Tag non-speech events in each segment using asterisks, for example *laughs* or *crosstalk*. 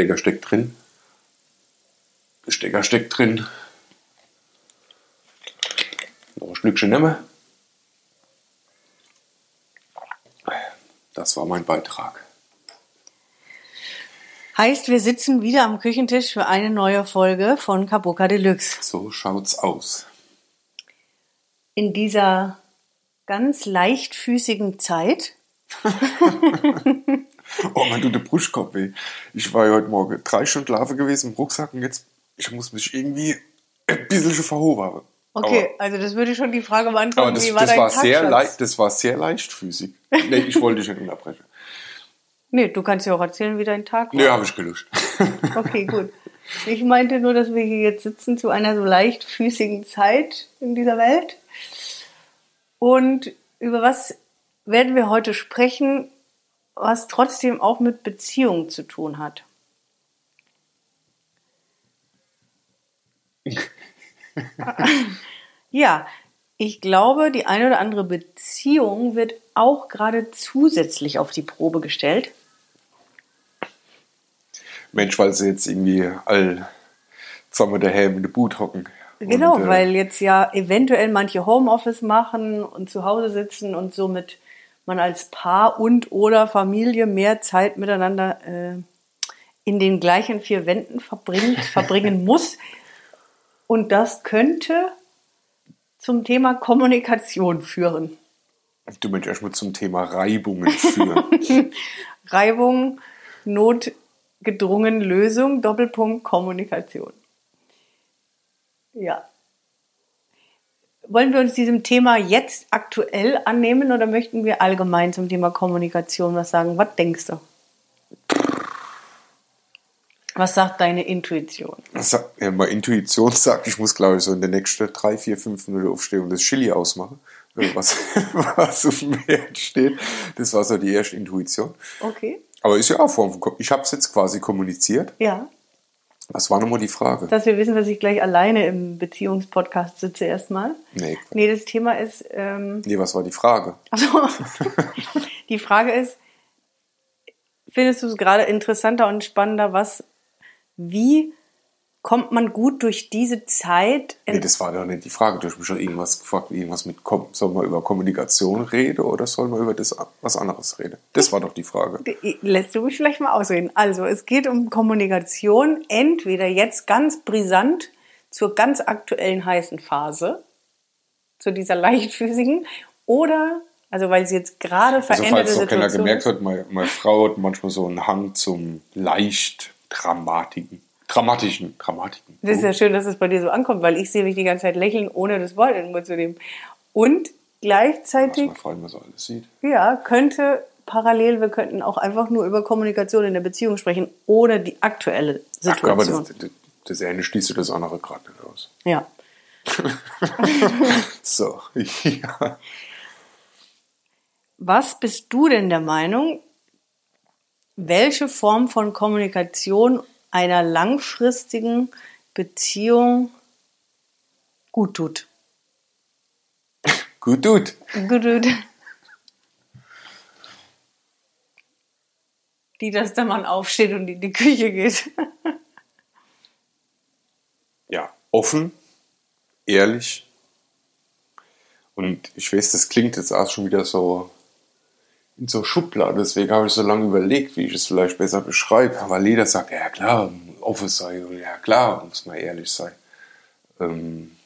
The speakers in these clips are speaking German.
Stecker steckt drin. Stecker steckt drin. Noch ein Schlückchen nehmen. Das war mein Beitrag. Heißt, wir sitzen wieder am Küchentisch für eine neue Folge von Kabuka Deluxe. So schaut's aus. In dieser ganz leichtfüßigen Zeit. *laughs* oh, man tut der Brustkorb weh. Ich war ja heute Morgen drei Stunden Larve gewesen im Rucksack und jetzt, ich muss mich irgendwie ein bisschen verhoben haben. Okay, aber, also das würde schon die Frage beantworten, aber das, wie war das dein war sehr leicht, Das war sehr leichtfüßig. Nee, ich wollte dich nicht unterbrechen. *laughs* Nee, du kannst ja auch erzählen, wie dein Tag war. Nee, habe ich gelöscht. *laughs* Okay, gut. *laughs* Ich meinte nur, dass wir hier jetzt sitzen zu einer so leichtfüßigen Zeit in dieser Welt. Und über was werden wir heute sprechen, was trotzdem auch mit Beziehungen zu tun hat? *laughs* ja, ich glaube, die eine oder andere Beziehung wird auch gerade zusätzlich auf die Probe gestellt. Mensch, weil sie jetzt irgendwie all zusammen daheim in der Boot hocken. Genau, Und, äh, weil jetzt ja eventuell manche Homeoffice machen und zu Hause sitzen und somit man als Paar und oder Familie mehr Zeit miteinander äh, in den gleichen vier Wänden verbringt, *laughs* verbringen muss. Und das könnte zum Thema Kommunikation führen. Du möchtest erstmal zum Thema Reibungen führen. *laughs* Reibung, notgedrungen Lösung, Doppelpunkt Kommunikation. Ja. Wollen wir uns diesem Thema jetzt aktuell annehmen oder möchten wir allgemein zum Thema Kommunikation was sagen? Was denkst du? Was sagt deine Intuition? Also, ja, meine Intuition *laughs* sagt, ich muss, glaube ich, so in den nächsten drei, vier, fünf Minuten aufstehen und das Chili ausmachen, äh, was, *laughs* was auf dem Herd steht. Das war so die erste Intuition. Okay. Aber ist ja auch Form Kom- Ich habe es jetzt quasi kommuniziert. Ja. Was war nochmal die Frage? Dass wir wissen, dass ich gleich alleine im Beziehungspodcast sitze erstmal. Nee. Nee, das Thema ist, ähm, Nee, was war die Frage? Also, *laughs* die Frage ist, findest du es gerade interessanter und spannender, was, wie kommt man gut durch diese Zeit? Nee, das war doch nicht die Frage. Du hast mich schon irgendwas gefragt, irgendwas mit, soll man über Kommunikation reden oder soll man über das, was anderes reden? Das war doch die Frage. Lässt du mich vielleicht mal ausreden? Also, es geht um Kommunikation, entweder jetzt ganz brisant zur ganz aktuellen heißen Phase, zu dieser leichtfüßigen, oder, also weil sie jetzt gerade Also veränderte falls noch keiner Situation gemerkt ist. hat, meine, meine Frau hat manchmal so einen Hang zum leicht dramatiken, dramatischen, dramatiken. Das ist ja schön, dass es bei dir so ankommt, weil ich sehe mich die ganze Zeit lächeln, ohne das Wort in den Mund zu nehmen. Und was gleichzeitig, meine Frau immer so alles sieht. ja, könnte parallel, wir könnten auch einfach nur über Kommunikation in der Beziehung sprechen, ohne die aktuelle Ach, aber Situation. das, das, das eine schließt das andere gerade nicht aus. ja. *laughs* So, ja. Was bist du denn der Meinung, welche Form von Kommunikation einer langfristigen Beziehung gut tut? Gut, gut. Gut tut. Die, dass der Mann aufsteht und in die Küche geht. Ja, offen, ehrlich. Und ich weiß, das klingt jetzt auch schon wieder so in so Schubladen. Deswegen habe ich so lange überlegt, wie ich es vielleicht besser beschreibe. Aber Leder sagt, ja klar, offen ja klar, muss man ehrlich sein. Ähm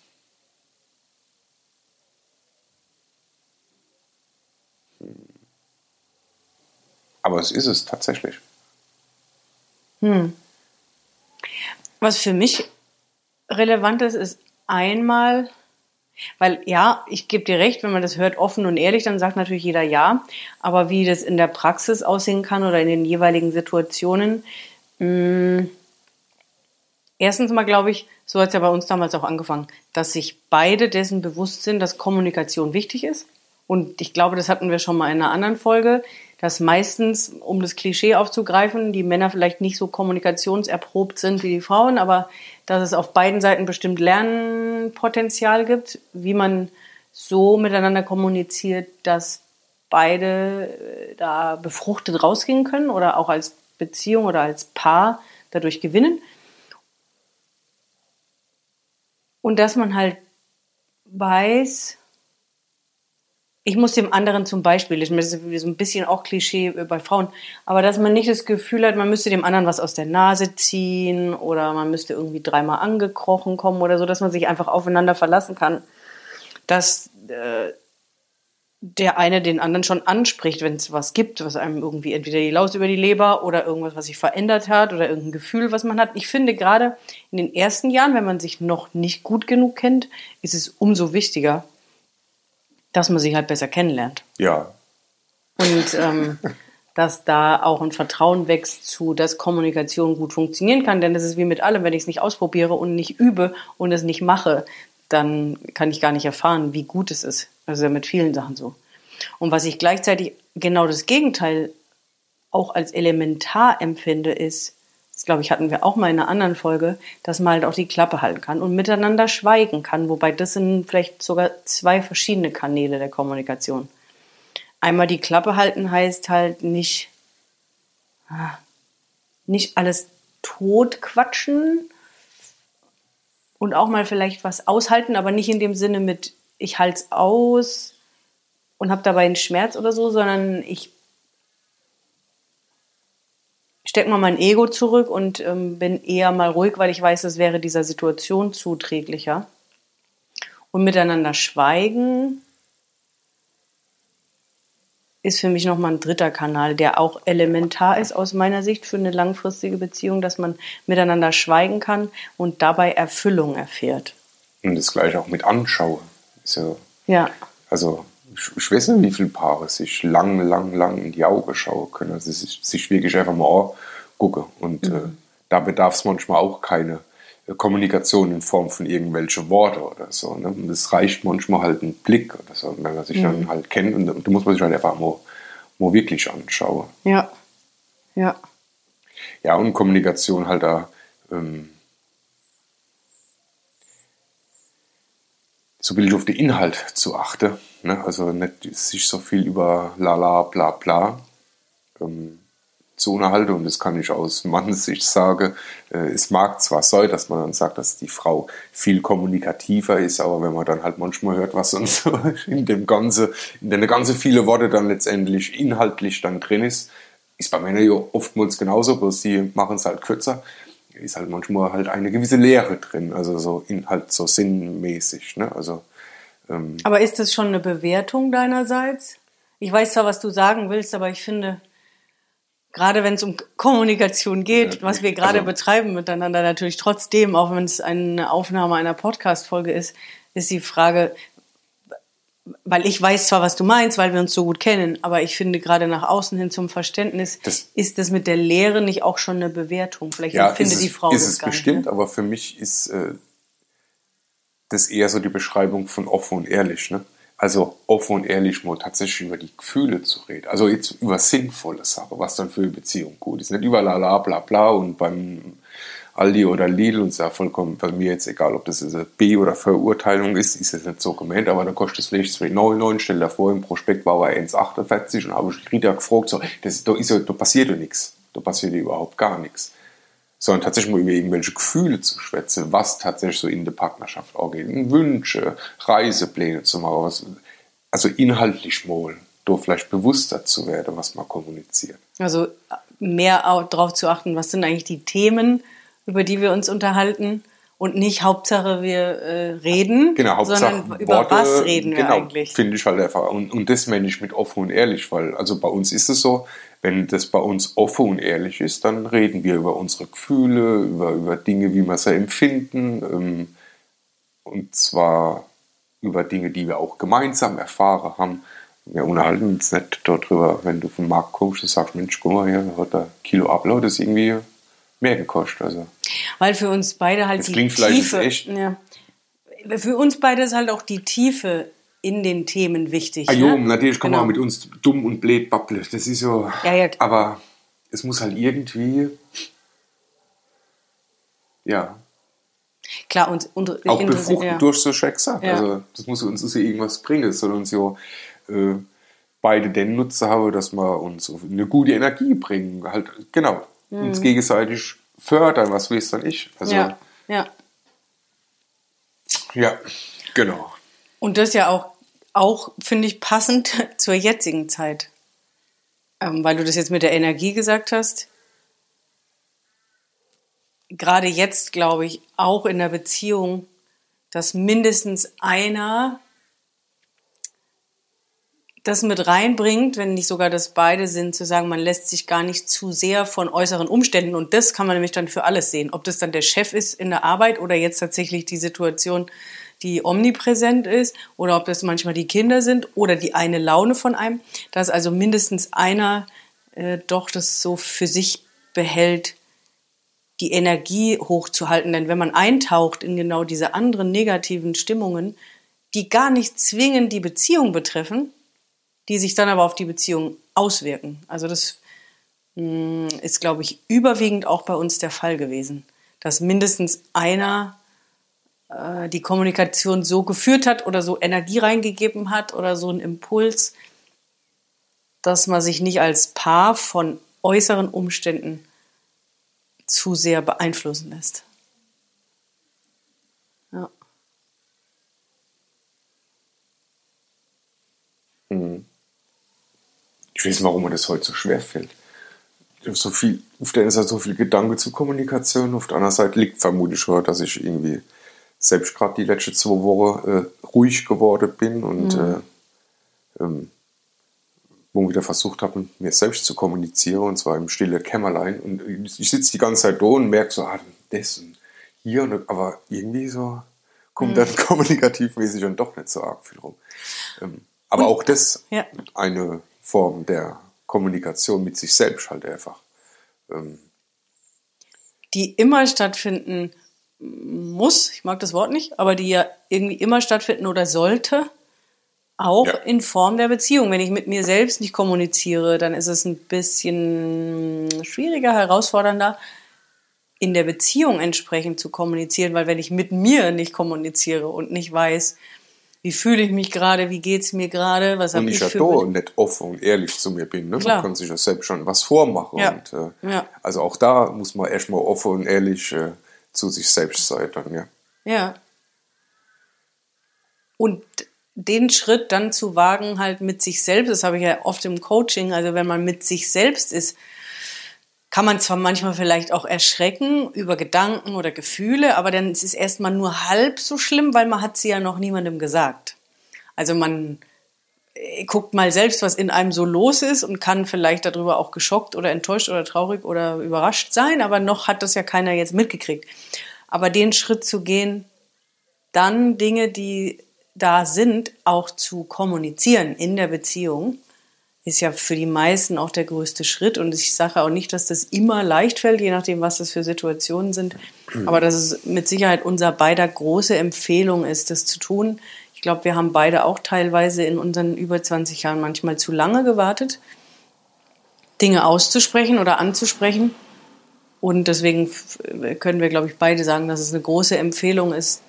Aber es ist es tatsächlich. Was für mich relevant ist, ist einmal, weil ja, ich gebe dir recht, wenn man das hört offen und ehrlich, dann sagt natürlich jeder ja. Aber wie das in der Praxis aussehen kann oder in den jeweiligen Situationen, mh, erstens mal glaube ich, so hat es ja bei uns damals auch angefangen, dass sich beide dessen bewusst sind, dass Kommunikation wichtig ist. Und ich glaube, das hatten wir schon mal in einer anderen Folge, dass meistens, um das Klischee aufzugreifen, die Männer vielleicht nicht so kommunikationserprobt sind wie die Frauen, aber dass es auf beiden Seiten bestimmt Lernpotenzial gibt, wie man so miteinander kommuniziert, dass beide äh, da befruchtet rausgehen können oder auch als Beziehung oder als Paar dadurch gewinnen. Und dass man halt weiß, ich muss dem anderen zum Beispiel, das ist so ein bisschen auch Klischee bei Frauen, aber dass man nicht das Gefühl hat, man müsste dem anderen was aus der Nase ziehen oder man müsste irgendwie dreimal angekrochen kommen oder so, dass man sich einfach aufeinander verlassen kann, dass äh, der eine den anderen schon anspricht, wenn es was gibt, was einem irgendwie entweder die Laus über die Leber oder irgendwas, was sich verändert hat oder irgendein Gefühl, was man hat. Ich finde gerade in den ersten Jahren, wenn man sich noch nicht gut genug kennt, ist es umso wichtiger, dass man sich halt besser kennenlernt. Ja. Und ähm, *laughs* dass da auch ein Vertrauen wächst zu, dass Kommunikation gut funktionieren kann. Denn das ist wie mit allem, wenn ich es nicht ausprobiere und nicht übe und es nicht mache, dann kann ich gar nicht erfahren, wie gut es ist. Also mit vielen Sachen so. Und was ich gleichzeitig genau das Gegenteil auch als elementar empfinde, ist, glaube ich, hatten wir auch mal in einer anderen Folge, dass man halt auch die Klappe halten kann und miteinander schweigen kann. Wobei das sind vielleicht sogar zwei verschiedene Kanäle der Kommunikation. Einmal die Klappe halten heißt halt nicht, ah, nicht alles totquatschen und auch mal vielleicht was aushalten, aber nicht in dem Sinne mit, ich halte es aus und habe dabei einen Schmerz oder so, sondern ich stecke mal mein Ego zurück und ähm, bin eher mal ruhig, weil ich weiß, es wäre dieser Situation zuträglicher. Und miteinander schweigen ist für mich nochmal ein dritter Kanal, der auch elementar ist aus meiner Sicht für eine langfristige Beziehung, dass man miteinander schweigen kann und dabei Erfüllung erfährt. Und das gleiche auch mit Anschauen. So, ja. Also ich, weiß nicht, wie viele Paare sich lang, lang, lang in die Augen schauen können. Also sich, sich wirklich einfach mal angucken. Und mhm. äh, da bedarf es manchmal auch keine äh, Kommunikation in Form von irgendwelchen Worten oder so. Ne? Und es reicht manchmal halt ein Blick oder so, wenn man sich mhm. dann halt kennt. Und da muss man sich halt einfach mal, mal wirklich anschauen. Ja. Ja. Ja, und Kommunikation halt da. Ähm, so billig auf den Inhalt zu achten. Ne? Also nicht sich so viel über lala bla bla ähm, zu unterhalten. Und das kann ich aus *laughs* Mannssicht sagen. Äh, es mag zwar sein, dass man dann sagt, dass die Frau viel kommunikativer ist, aber wenn man dann halt manchmal hört, was *laughs* so in dem ganze, in den ganze viele Worte dann letztendlich inhaltlich dann drin ist, ist bei Männern ja oftmals genauso, bloß sie machen es halt kürzer ist halt manchmal halt eine gewisse Leere drin, also so in, halt so sinnmäßig. Ne? Also, ähm, aber ist das schon eine Bewertung deinerseits? Ich weiß zwar, was du sagen willst, aber ich finde, gerade wenn es um Kommunikation geht, was wir gerade also, betreiben miteinander, natürlich trotzdem, auch wenn es eine Aufnahme einer Podcast-Folge ist, ist die Frage, weil ich weiß zwar, was du meinst, weil wir uns so gut kennen, aber ich finde gerade nach außen hin zum Verständnis das, ist das mit der Lehre nicht auch schon eine Bewertung. Vielleicht ja, empfindet die Frau ist das es gar bestimmt, nicht, ne? aber für mich ist äh, das eher so die Beschreibung von offen und ehrlich. Ne? Also offen und ehrlich mal tatsächlich über die Gefühle zu reden. Also jetzt über sinnvolle Sachen, was dann für eine Beziehung gut ist. Nicht über la la bla bla und beim Aldi oder Lidl und ist ja vollkommen bei mir jetzt egal, ob das eine B- oder Verurteilung ist, ist jetzt nicht so gemeint, aber dann kostet es vielleicht 2,99, stell dir vor, im Prospekt war er 1,48 und habe ich Rita gefragt, so, das, da, ist da passiert ja nichts, da passiert ja überhaupt gar nichts. Sondern tatsächlich mal über irgendwelche Gefühle zu schwätzen, was tatsächlich so in der Partnerschaft auch geht, Wünsche, Reisepläne zu machen, also inhaltlich mal, da vielleicht bewusster zu werden, was man kommuniziert. Also mehr darauf zu achten, was sind eigentlich die Themen, über die wir uns unterhalten und nicht Hauptsache wir äh, reden, genau, Hauptsache sondern über Worte, was reden wir genau, eigentlich. Finde ich halt einfach. Und, und das meine ich mit offen und ehrlich, weil also bei uns ist es so, wenn das bei uns offen und ehrlich ist, dann reden wir über unsere Gefühle, über, über Dinge, wie wir sie empfinden. Ähm, und zwar über Dinge, die wir auch gemeinsam erfahren haben. Wir unterhalten uns nicht darüber, wenn du vom Markt kommst und sagst, Mensch, guck mal, hier hat der Kilo das ist irgendwie mehr gekostet. Also. Weil für uns beide halt das die Tiefe. Echt. Ja. Für uns beide ist halt auch die Tiefe in den Themen wichtig. Ah, jo, ne? natürlich kann genau. man mit uns dumm und blöd babbeln. Das ist so. Ja, ja. Aber es muss halt irgendwie. Ja. Klar, und, und auch befruchten ja. durch so Schicksal. Ja. Also, das muss uns ja irgendwas bringen. Es soll uns ja äh, beide den Nutzen haben, dass wir uns eine gute Energie bringen. Halt, genau, mhm. uns gegenseitig fördern, was weiß dann ich. Also, ja, ja. ja, genau. Und das ja auch, auch finde ich, passend *laughs* zur jetzigen Zeit. Ähm, weil du das jetzt mit der Energie gesagt hast. Gerade jetzt, glaube ich, auch in der Beziehung, dass mindestens einer das mit reinbringt, wenn nicht sogar das beide sind, zu sagen, man lässt sich gar nicht zu sehr von äußeren Umständen und das kann man nämlich dann für alles sehen. Ob das dann der Chef ist in der Arbeit oder jetzt tatsächlich die Situation, die omnipräsent ist oder ob das manchmal die Kinder sind oder die eine Laune von einem, dass also mindestens einer äh, doch das so für sich behält, die Energie hochzuhalten. Denn wenn man eintaucht in genau diese anderen negativen Stimmungen, die gar nicht zwingend die Beziehung betreffen, die sich dann aber auf die Beziehung auswirken. Also das mh, hm, ist, glaube ich, überwiegend auch bei uns der Fall gewesen, dass mindestens einer äh, die Kommunikation so geführt hat oder so Energie reingegeben hat oder so einen Impuls, dass man sich nicht als Paar von äußeren Umständen zu sehr beeinflussen lässt. Ja. Mhm. Ich weiß nicht, warum mir das heute so schwer fällt. So viel, auf der einen Seite so viel Gedanke zur Kommunikation, auf der anderen Seite liegt vermutlich schon, dass ich irgendwie selbst gerade die letzten zwei Wochen äh, ruhig geworden bin und mhm. äh, ähm, wo wieder versucht habe, mir selbst zu kommunizieren, und zwar im stillen Kämmerlein. Und ich sitze die ganze Zeit da und merke so, ah, das und hier, und, aber irgendwie so kommt mhm. dann *laughs* kommunikativmäßig dann doch nicht so arg viel rum. Ähm, aber und, auch das ja. eine Form der Kommunikation mit sich selbst halt einfach. Ähm, die immer stattfinden muss, ich mag das Wort nicht, aber die ja irgendwie immer stattfinden oder sollte, auch ja. in Form der Beziehung. Wenn ich mit mir selbst nicht kommuniziere, dann ist es ein bisschen schwieriger, herausfordernder, in der Beziehung entsprechend zu kommunizieren, weil wenn ich mit mir nicht kommuniziere und nicht weiß, wie fühle ich mich gerade, wie geht es mir gerade, was habe ich für... Und ich nicht offen und ehrlich zu mir bin. Ne? Man kann sich ja selbst schon was vormachen. Ja. Und, äh, ja. Also auch da muss man erstmal offen und ehrlich äh, zu sich selbst sein dann, ja. Ja. Und den Schritt dann zu wagen, halt mit sich selbst, das habe ich ja oft im Coaching, also wenn man mit sich selbst ist, kann man zwar manchmal vielleicht auch erschrecken über Gedanken oder Gefühle, aber dann ist es erstmal nur halb so schlimm, weil man hat sie ja noch niemandem gesagt. Also man äh, guckt mal selbst, was in einem so los ist und kann vielleicht darüber auch geschockt oder enttäuscht oder traurig oder überrascht sein, aber noch hat das ja keiner jetzt mitgekriegt. Aber den Schritt zu gehen, dann Dinge, die da sind, auch zu kommunizieren in der Beziehung, ist ja für die meisten auch der größte Schritt. Und ich sage auch nicht, dass das immer leicht fällt, je nachdem, was das für Situationen sind. Aber dass es mit Sicherheit unser beider große Empfehlung ist, das zu tun. Ich glaube, wir haben beide auch teilweise in unseren über 20 Jahren manchmal zu lange gewartet, Dinge auszusprechen oder anzusprechen. Und deswegen können wir, glaube ich, beide sagen, dass es eine große Empfehlung ist,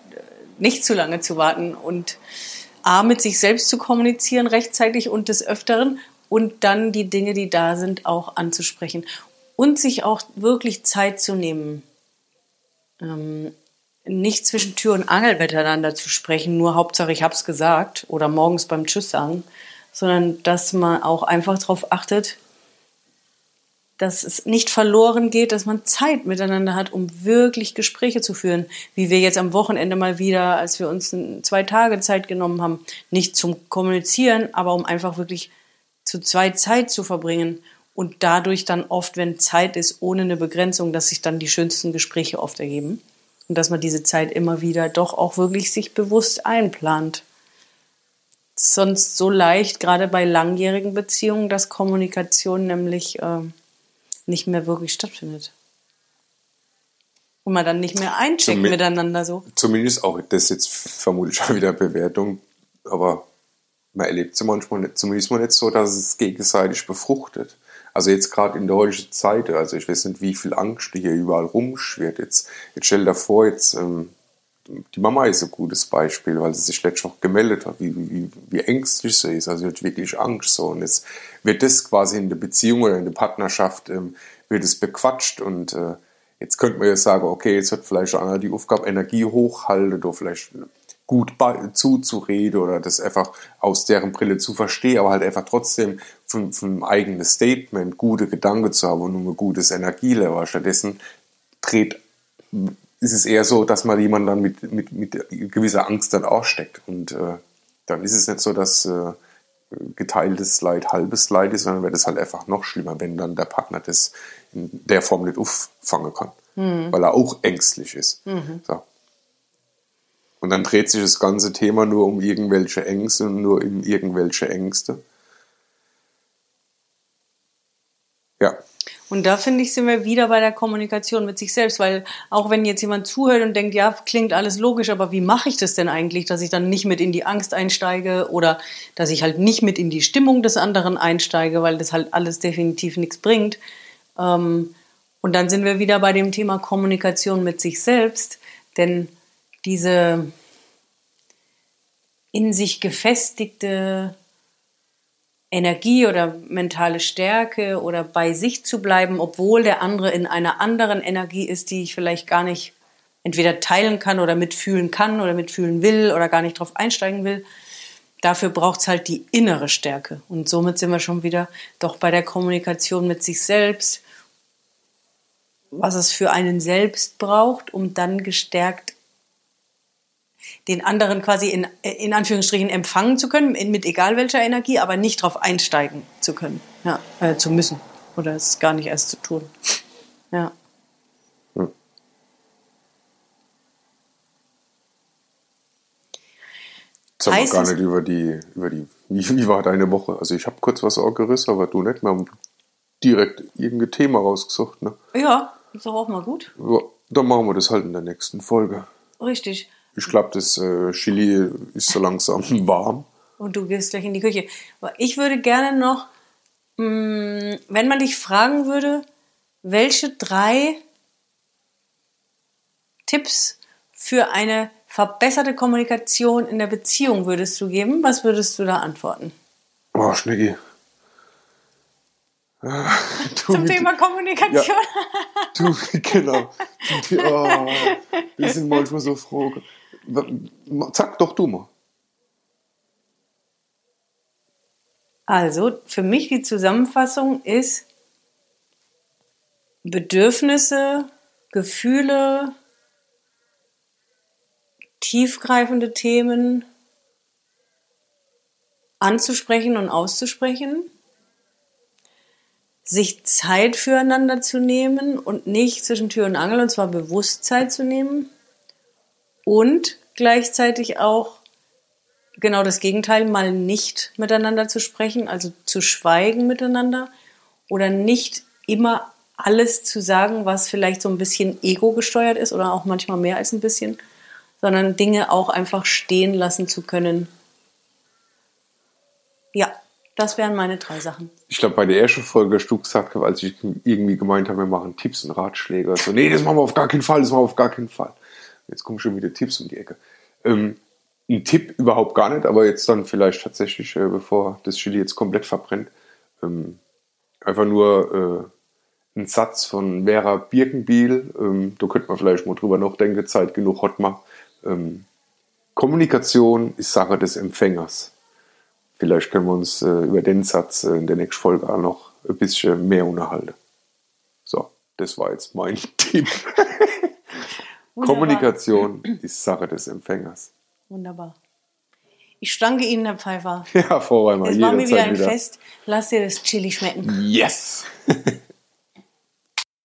nicht zu lange zu warten und A, mit sich selbst zu kommunizieren rechtzeitig und des Öfteren und dann die Dinge, die da sind, auch anzusprechen und sich auch wirklich Zeit zu nehmen. Ähm, nicht zwischen Tür und Angel miteinander zu sprechen, nur Hauptsache ich hab's gesagt oder morgens beim Tschüss sagen, sondern dass man auch einfach darauf achtet, dass es nicht verloren geht, dass man Zeit miteinander hat, um wirklich Gespräche zu führen, wie wir jetzt am Wochenende mal wieder, als wir uns zwei Tage Zeit genommen haben, nicht zum Kommunizieren, aber um einfach wirklich zu zwei Zeit zu verbringen und dadurch dann oft, wenn Zeit ist, ohne eine Begrenzung, dass sich dann die schönsten Gespräche oft ergeben und dass man diese Zeit immer wieder doch auch wirklich sich bewusst einplant. Sonst so leicht, gerade bei langjährigen Beziehungen, dass Kommunikation nämlich äh, nicht mehr wirklich stattfindet. Und man dann nicht mehr eincheckt Zum, miteinander so. Zumindest auch, das ist jetzt vermutlich schon wieder Bewertung, aber man erlebt es manchmal nicht, zumindest mal nicht so, dass es gegenseitig befruchtet. Also jetzt gerade in der heutigen Zeit, also ich weiß nicht, wie viel Angst hier überall rumschwirrt. Jetzt, jetzt stell dir vor, jetzt ähm, die Mama ist ein gutes Beispiel, weil sie sich letztens noch gemeldet hat, wie, wie, wie ängstlich sie ist. Also sie hat wirklich Angst. So. Und jetzt wird das quasi in der Beziehung oder in der Partnerschaft, ähm, wird es bequatscht und äh, Jetzt könnte man ja sagen, okay, jetzt hat vielleicht einer die Aufgabe Energie hochhalten oder vielleicht gut zuzureden oder das einfach aus deren Brille zu verstehen, aber halt einfach trotzdem vom, vom eigenen Statement gute Gedanken zu haben und nur ein gutes Energielevel. Stattdessen dreht, ist es eher so, dass man jemanden dann mit, mit, mit gewisser Angst dann aussteckt. Und äh, dann ist es nicht so, dass äh, geteiltes Leid halbes Leid ist, sondern wird es halt einfach noch schlimmer, wenn dann der Partner das in der Form nicht auffangen kann, mhm. weil er auch ängstlich ist. Mhm. So. Und dann dreht sich das ganze Thema nur um irgendwelche Ängste und nur um irgendwelche Ängste. Ja. Und da finde ich, sind wir wieder bei der Kommunikation mit sich selbst, weil auch wenn jetzt jemand zuhört und denkt, ja, klingt alles logisch, aber wie mache ich das denn eigentlich, dass ich dann nicht mit in die Angst einsteige oder dass ich halt nicht mit in die Stimmung des anderen einsteige, weil das halt alles definitiv nichts bringt. Ähm, und dann sind wir wieder bei dem Thema Kommunikation mit sich selbst, denn diese in sich gefestigte Energie oder mentale Stärke oder bei sich zu bleiben, obwohl der andere in einer anderen Energie ist, die ich vielleicht gar nicht entweder teilen kann oder mitfühlen kann oder mitfühlen will oder gar nicht drauf einsteigen will. Dafür braucht es halt die innere Stärke. Und somit sind wir schon wieder doch bei der Kommunikation mit sich selbst, was es für einen selbst braucht, um dann gestärkt den anderen quasi in, in Anführungsstrichen empfangen zu können, mit egal welcher Energie, aber nicht darauf einsteigen zu können, ja, äh, zu müssen oder es gar nicht erst zu tun. Ja. Hm. Jetzt haben wir gar nicht über die, über die, wie, wie war deine Woche? Also ich habe kurz was gerissen, aber du nicht. Wir haben direkt irgendein Thema rausgesucht, ne? Ja, ist doch auch mal gut. Ja, dann machen wir das halt in der nächsten Folge. Richtig. Ich glaube, das äh, Chili ist so langsam *laughs* warm. Und du gehst gleich in die Küche. Ich würde gerne noch, mh, mm, wenn man dich fragen würde, welche drei Tipps für eine verbesserte Kommunikation in der Beziehung würdest du geben? Was würdest du da antworten? Oh, Schnecki. *laughs* Zum Thema Kommunikation. Ja, du, *laughs* genau. Oh, wir sind manchmal so froh. Sag doch du mal. Also, für mich die Zusammenfassung ist Bedürfnisse, Gefühle, tiefgreifende Themen anzusprechen und auszusprechen, sich Zeit füreinander zu nehmen und nicht zwischen Tür und Angel, und zwar Bewusstsein zu nehmen und gleichzeitig auch genau das Gegenteil, mal nicht miteinander zu sprechen, also zu schweigen miteinander oder nicht immer alles zu sagen, was vielleicht so ein bisschen ego gesteuert ist oder auch manchmal mehr als ein bisschen, sondern Dinge auch einfach stehen lassen zu können. Ja, das wären meine drei Sachen. Ich glaube, bei der ersten Folge hast du gesagt, als ich irgendwie gemeint habe, wir machen Tipps und Ratschläge. So, nee, das machen wir auf gar keinen Fall, das machen wir auf gar keinen Fall. Jetzt kommen schon wieder Tipps um die Ecke. Ähm, ein Tipp überhaupt gar nicht, aber jetzt dann vielleicht tatsächlich, äh, bevor das Chili jetzt komplett verbrennt, ähm, einfach nur äh, ein Satz von Vera Birkenbiel. Ähm, da könnte man vielleicht mal drüber nachdenken, Zeit genug hat man. Ähm, Kommunikation ist Sache des Empfängers. Vielleicht können wir uns äh, über den Satz äh, in der nächsten Folge auch noch ein bisschen mehr unterhalten. So, das war jetzt mein *laughs* Tipp. Kommunikation ist Sache des Empfängers. Wunderbar. Ich danke Ihnen, Herr Pfeiffer. Ja, Vorweimer. Es war mir wieder ein wieder. Fest. Lass dir das Chili schmecken. Yes! *laughs*